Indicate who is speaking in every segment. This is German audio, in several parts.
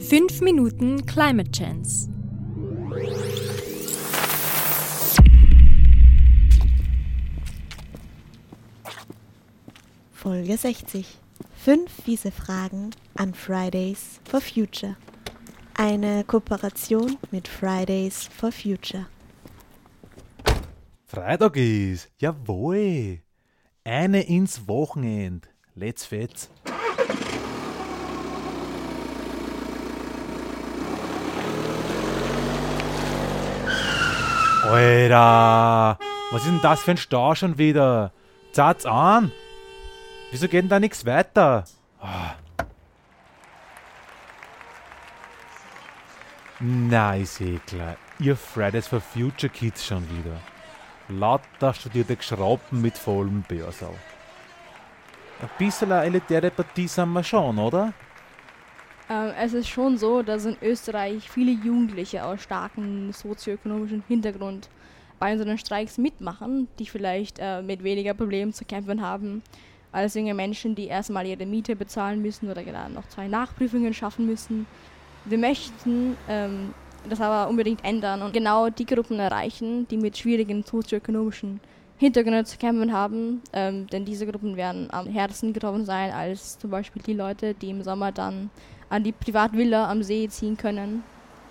Speaker 1: 5 Minuten Climate Chance.
Speaker 2: Folge 60. Fünf fiese Fragen an Fridays for Future. Eine Kooperation mit Fridays for Future.
Speaker 3: Freitag ist, jawohl. Eine ins Wochenend. Let's fetz. Alter, was ist denn das für ein Stau schon wieder? Zaht's an. Wieso geht denn da nichts weiter? Ah. Na, ist eh klar. Ihr Fridays for Future Kids schon wieder. Lauter studierte Geschrauben mit vollem Börsau. Ein bisschen eine elitäre Partie sind wir schon, oder?
Speaker 4: Ähm, es ist schon so, dass in Österreich viele Jugendliche aus starkem sozioökonomischen Hintergrund bei unseren Streiks mitmachen, die vielleicht äh, mit weniger Problemen zu kämpfen haben als junge Menschen, die erstmal ihre Miete bezahlen müssen oder gerade noch zwei Nachprüfungen schaffen müssen. Wir möchten ähm, das aber unbedingt ändern und genau die Gruppen erreichen, die mit schwierigen sozioökonomischen Hintergründen zu kämpfen haben, ähm, denn diese Gruppen werden am härtesten getroffen sein als zum Beispiel die Leute, die im Sommer dann an die Privatvilla am See ziehen können.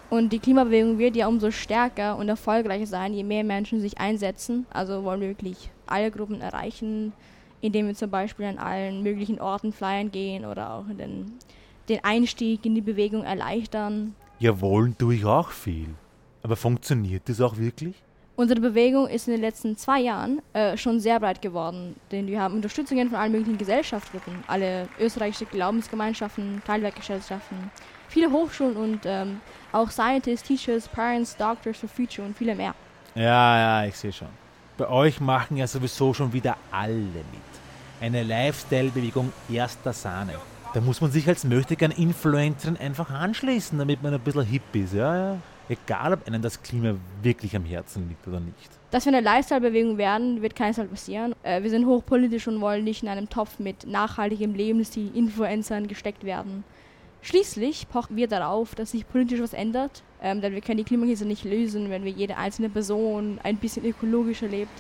Speaker 4: Und die Klimabewegung wird ja umso stärker und erfolgreicher sein, je mehr Menschen sich einsetzen. Also wollen wir wirklich alle Gruppen erreichen, indem wir zum Beispiel an allen möglichen Orten flyern gehen oder auch den, den Einstieg in die Bewegung erleichtern.
Speaker 3: Ja, wollen tue ich auch viel. Aber funktioniert das auch wirklich?
Speaker 4: Unsere Bewegung ist in den letzten zwei Jahren äh, schon sehr breit geworden, denn wir haben Unterstützungen von allen möglichen Gesellschaftsgruppen, alle österreichische Glaubensgemeinschaften, Teilwerkgesellschaften, viele Hochschulen und ähm, auch Scientists, Teachers, Parents, Doctors for Future und viele mehr.
Speaker 3: Ja, ja, ich sehe schon. Bei euch machen ja sowieso schon wieder alle mit. Eine Lifestyle-Bewegung erster Sahne. Da muss man sich als möchtegern Influencerin einfach anschließen, damit man ein bisschen hip ist, ja, ja. Egal, ob einem das Klima wirklich am Herzen liegt oder nicht.
Speaker 4: Dass wir eine Lifestyle-Bewegung werden, wird keinesfalls passieren. Äh, wir sind hochpolitisch und wollen nicht in einem Topf mit nachhaltigem Lebensstil Influencern gesteckt werden. Schließlich pochen wir darauf, dass sich politisch was ändert, ähm, denn wir können die Klimakrise nicht lösen, wenn wir jede einzelne Person ein bisschen ökologischer lebt.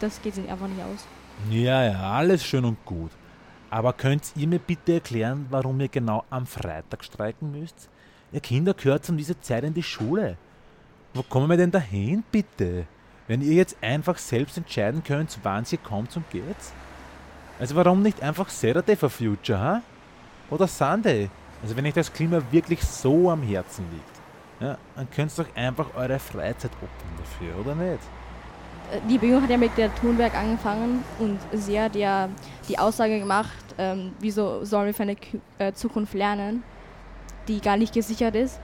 Speaker 4: Das geht sich einfach nicht aus.
Speaker 3: Ja, ja, alles schön und gut. Aber könnt ihr mir bitte erklären, warum ihr genau am Freitag streiken müsst? Ihr Kinder gehört um diese Zeit in die Schule. Wo kommen wir denn dahin, bitte? Wenn ihr jetzt einfach selbst entscheiden könnt, wann ihr kommt und geht's? Also warum nicht einfach Saturday for Future, ha? Oder Sunday? Also wenn euch das Klima wirklich so am Herzen liegt, ja, dann könnt ihr doch einfach eure Freizeit opfern dafür, oder nicht?
Speaker 4: Die Bewegung hat ja mit der Thunberg angefangen und sie hat ja die Aussage gemacht, ähm, wieso sollen wir für eine äh, Zukunft lernen, die gar nicht gesichert ist.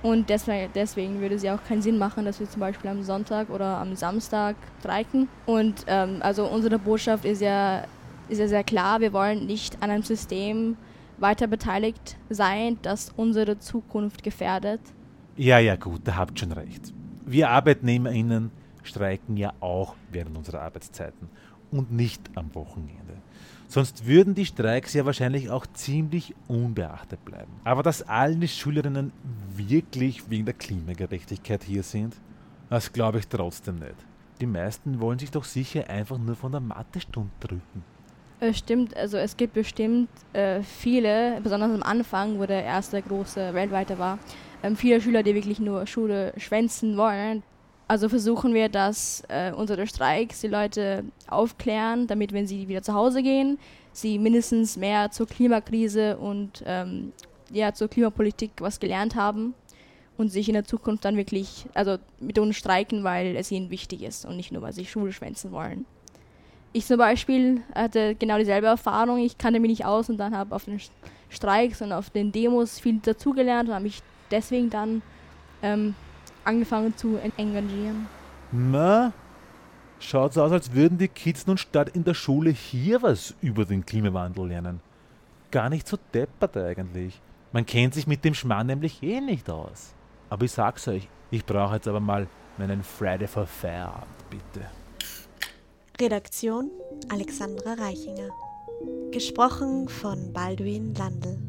Speaker 4: Und deswegen, würde es ja auch keinen Sinn machen, dass wir zum Beispiel am Sonntag oder am Samstag streiken. Und ähm, also unsere Botschaft ist ja, ist ja sehr klar, wir wollen nicht an einem System weiter beteiligt sein, das unsere Zukunft gefährdet.
Speaker 3: Ja, ja, gut, da habt schon recht. Wir ArbeitnehmerInnen streiken ja auch während unserer Arbeitszeiten und nicht am Wochenende. Sonst würden die Streiks ja wahrscheinlich auch ziemlich unbeachtet bleiben. Aber dass alle Schülerinnen wirklich wegen der Klimagerechtigkeit hier sind, das glaube ich trotzdem nicht. Die meisten wollen sich doch sicher einfach nur von der Mathestunde drücken.
Speaker 4: Es stimmt, also es gibt bestimmt äh, viele, besonders am Anfang, wo der erste große weltweite war, ähm, viele Schüler, die wirklich nur Schule schwänzen wollen. Also versuchen wir, dass äh, unsere Streiks die Leute aufklären, damit, wenn sie wieder zu Hause gehen, sie mindestens mehr zur Klimakrise und ähm, ja, zur Klimapolitik was gelernt haben und sich in der Zukunft dann wirklich, also mit uns streiken, weil es ihnen wichtig ist und nicht nur, weil sie Schule schwänzen wollen. Ich zum Beispiel hatte genau dieselbe Erfahrung. Ich kannte mich nicht aus und dann habe auf den Streiks und auf den Demos viel dazugelernt und habe mich deswegen dann ähm, angefangen zu engagieren.
Speaker 3: Na, schaut so aus, als würden die Kids nun statt in der Schule hier was über den Klimawandel lernen. Gar nicht so deppert eigentlich. Man kennt sich mit dem Schmarrn nämlich eh nicht aus. Aber ich sag's euch, ich brauche jetzt aber mal meinen Friday for Feierabend, bitte.
Speaker 2: Redaktion Alexandra Reichinger. Gesprochen von Baldwin Landl.